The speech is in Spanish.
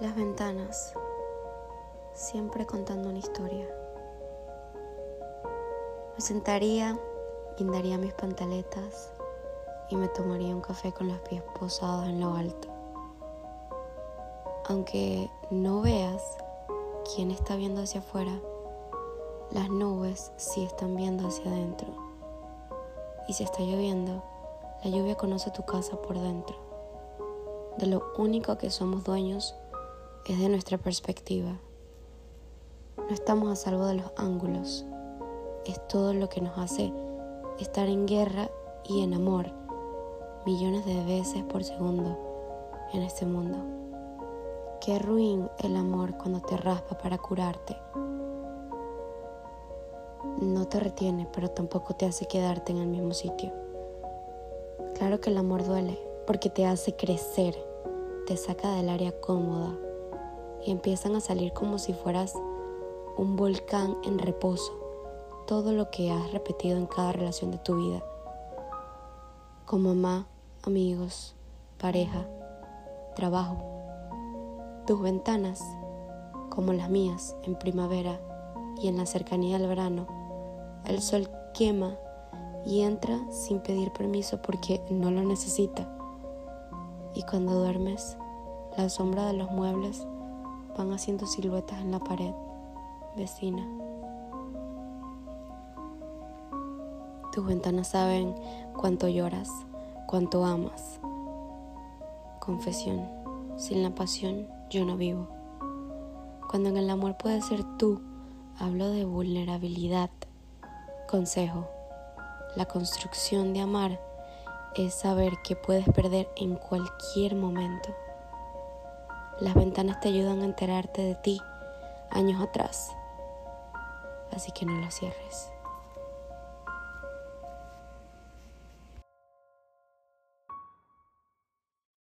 Las ventanas, siempre contando una historia. Me sentaría, guindaría mis pantaletas y me tomaría un café con los pies posados en lo alto. Aunque no veas quién está viendo hacia afuera, las nubes sí están viendo hacia adentro. Y si está lloviendo, la lluvia conoce tu casa por dentro. De lo único que somos dueños es de nuestra perspectiva. No estamos a salvo de los ángulos. Es todo lo que nos hace estar en guerra y en amor millones de veces por segundo en este mundo. Qué ruin el amor cuando te raspa para curarte. No te retiene, pero tampoco te hace quedarte en el mismo sitio. Claro que el amor duele, porque te hace crecer, te saca del área cómoda y empiezan a salir como si fueras un volcán en reposo, todo lo que has repetido en cada relación de tu vida. Como mamá, amigos, pareja, trabajo. Tus ventanas, como las mías en primavera y en la cercanía del verano, el sol quema y entra sin pedir permiso porque no lo necesita. Y cuando duermes, la sombra de los muebles van haciendo siluetas en la pared vecina. Tus ventanas saben cuánto lloras, cuánto amas. Confesión, sin la pasión yo no vivo. Cuando en el amor puede ser tú, hablo de vulnerabilidad. Consejo, la construcción de amar es saber que puedes perder en cualquier momento. Las ventanas te ayudan a enterarte de ti años atrás, así que no las cierres.